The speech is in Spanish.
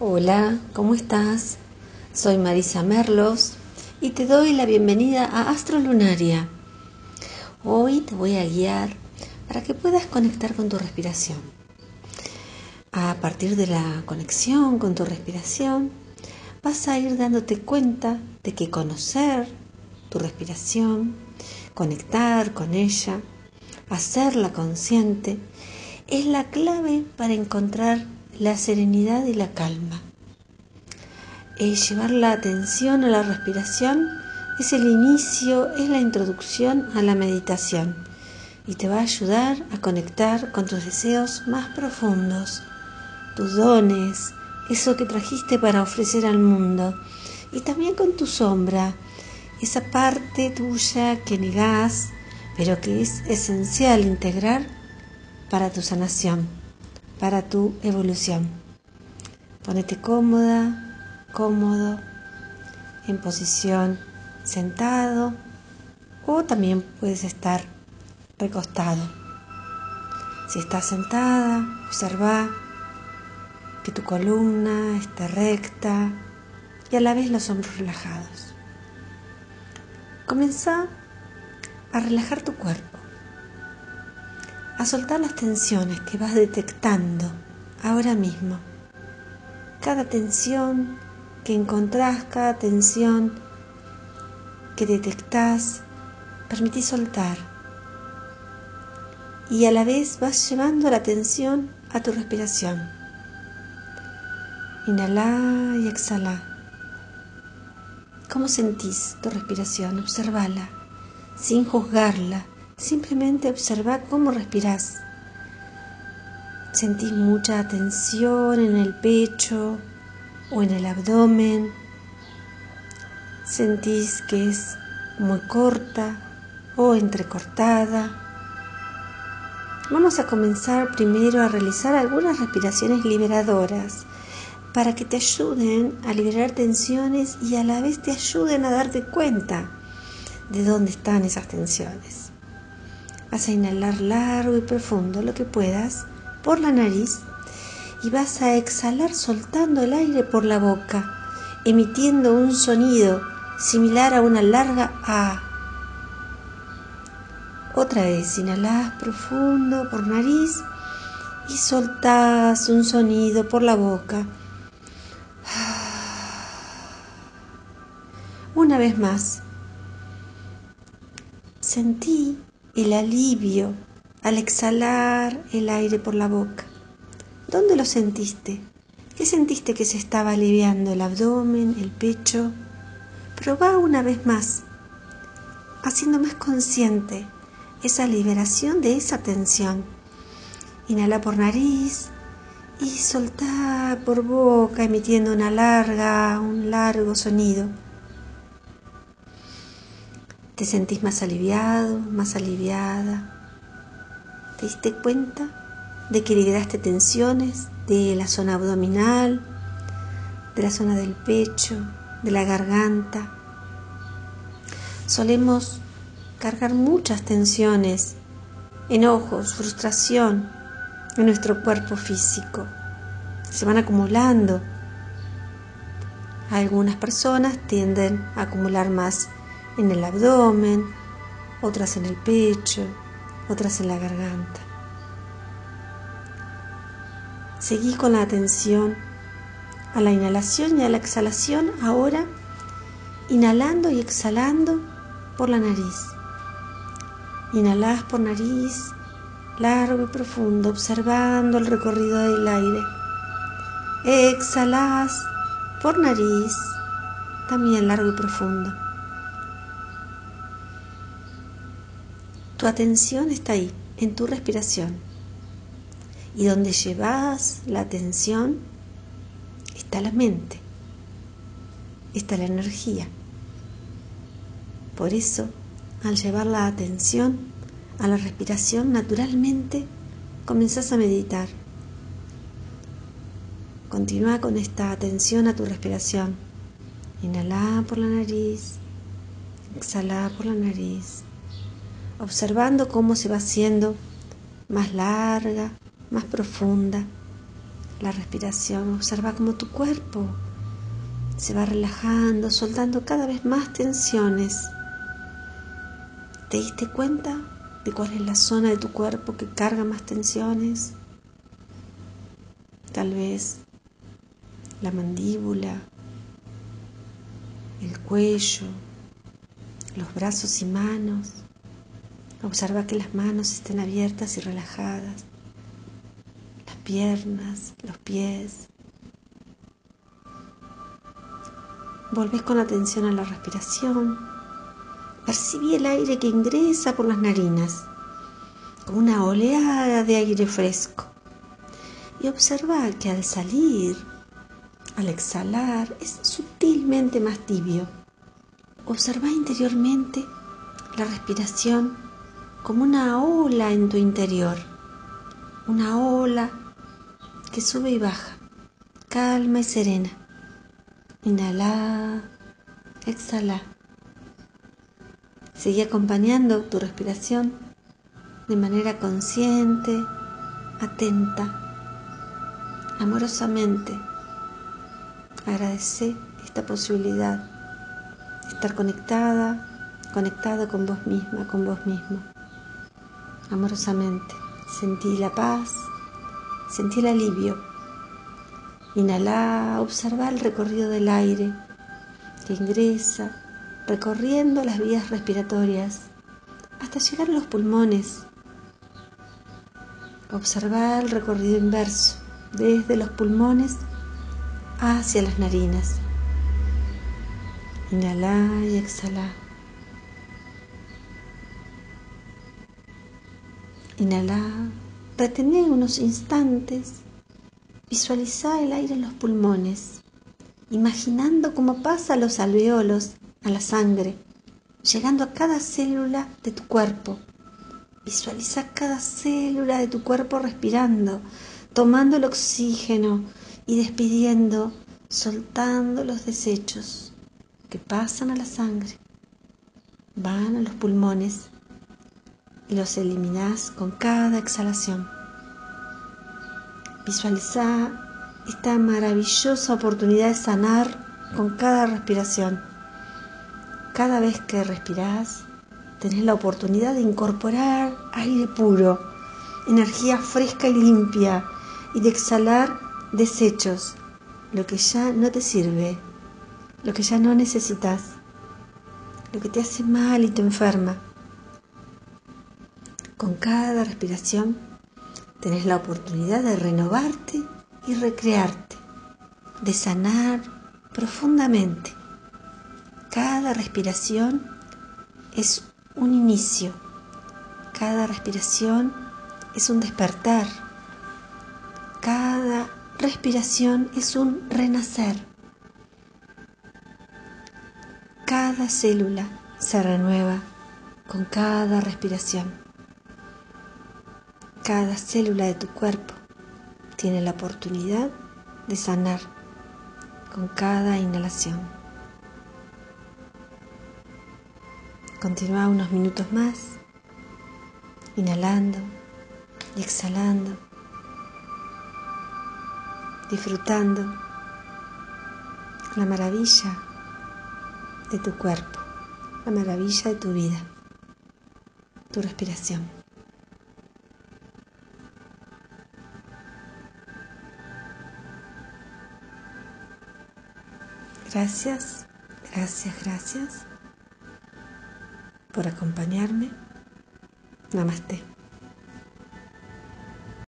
Hola, ¿cómo estás? Soy Marisa Merlos y te doy la bienvenida a Astrolunaria. Hoy te voy a guiar para que puedas conectar con tu respiración. A partir de la conexión con tu respiración, vas a ir dándote cuenta de que conocer tu respiración, conectar con ella, hacerla consciente, es la clave para encontrar la serenidad y la calma. llevar la atención a la respiración es el inicio, es la introducción a la meditación y te va a ayudar a conectar con tus deseos más profundos, tus dones, eso que trajiste para ofrecer al mundo y también con tu sombra, esa parte tuya que negás, pero que es esencial integrar para tu sanación para tu evolución. Ponete cómoda, cómodo, en posición sentado o también puedes estar recostado. Si estás sentada, observa que tu columna esté recta y a la vez los hombros relajados. Comienza a relajar tu cuerpo a soltar las tensiones que vas detectando ahora mismo. Cada tensión que encontrás, cada tensión que detectás, permití soltar. Y a la vez vas llevando la atención a tu respiración. Inhala y exhala. ¿Cómo sentís tu respiración? Observala, sin juzgarla, Simplemente observa cómo respiras. Sentís mucha tensión en el pecho o en el abdomen. Sentís que es muy corta o entrecortada. Vamos a comenzar primero a realizar algunas respiraciones liberadoras para que te ayuden a liberar tensiones y a la vez te ayuden a darte cuenta de dónde están esas tensiones. Vas a inhalar largo y profundo lo que puedas por la nariz y vas a exhalar soltando el aire por la boca, emitiendo un sonido similar a una larga A. Otra vez, inhalas profundo por nariz y soltás un sonido por la boca. Una vez más, sentí el alivio al exhalar el aire por la boca. ¿Dónde lo sentiste? ¿Qué sentiste que se estaba aliviando el abdomen, el pecho? Probá una vez más, haciendo más consciente esa liberación de esa tensión. Inhala por nariz y soltá por boca, emitiendo una larga, un largo sonido. Te sentís más aliviado, más aliviada. ¿Te diste cuenta de que liberaste tensiones de la zona abdominal, de la zona del pecho, de la garganta? Solemos cargar muchas tensiones, enojos, frustración en nuestro cuerpo físico. Se van acumulando. Algunas personas tienden a acumular más en el abdomen, otras en el pecho, otras en la garganta. Seguí con la atención a la inhalación y a la exhalación ahora, inhalando y exhalando por la nariz. Inhalás por nariz, largo y profundo, observando el recorrido del aire. Exhalás por nariz, también largo y profundo. Tu atención está ahí, en tu respiración. Y donde llevas la atención está la mente, está la energía. Por eso, al llevar la atención a la respiración, naturalmente comenzás a meditar. Continúa con esta atención a tu respiración. Inhala por la nariz, exhala por la nariz observando cómo se va haciendo más larga, más profunda, la respiración, observa cómo tu cuerpo se va relajando, soltando cada vez más tensiones. ¿Te diste cuenta de cuál es la zona de tu cuerpo que carga más tensiones? Tal vez la mandíbula, el cuello, los brazos y manos. Observa que las manos estén abiertas y relajadas, las piernas, los pies. Volves con atención a la respiración. Percibí el aire que ingresa por las narinas, como una oleada de aire fresco. Y observa que al salir, al exhalar, es sutilmente más tibio. Observa interiormente la respiración como una ola en tu interior, una ola que sube y baja, calma y serena. Inhala, exhala. Sigue acompañando tu respiración de manera consciente, atenta, amorosamente. Agradece esta posibilidad de estar conectada, conectado con vos misma, con vos mismo. Amorosamente. Sentí la paz, sentí el alivio Inhala, observa el recorrido del aire que ingresa recorriendo las vías respiratorias hasta llegar a los pulmones. Observa el recorrido inverso desde los pulmones hacia las narinas. Inhala y exhala. Inhala, retené unos instantes Visualiza el aire en los pulmones, imaginando cómo pasa los alveolos, a la sangre, llegando a cada célula de tu cuerpo. Visualiza cada célula de tu cuerpo respirando, tomando el oxígeno y despidiendo, soltando los desechos que pasan a la sangre, van a los pulmones y los eliminas con cada exhalación. Visualiza esta maravillosa oportunidad de sanar con cada respiración. Cada vez que respiras, tenés la oportunidad de incorporar aire puro, energía fresca y limpia y de exhalar desechos, lo que ya no te sirve, lo que ya no necesitas, lo que te hace mal y te enferma. Cada respiración tenés la oportunidad de renovarte y recrearte, de sanar profundamente. Cada respiración es un inicio, cada respiración es un despertar, cada respiración es un renacer. Cada célula se renueva con cada respiración. Cada célula de tu cuerpo tiene la oportunidad de sanar con cada inhalación. Continúa unos minutos más, inhalando y exhalando, disfrutando la maravilla de tu cuerpo, la maravilla de tu vida, tu respiración. Gracias, gracias, gracias por acompañarme. Namaste.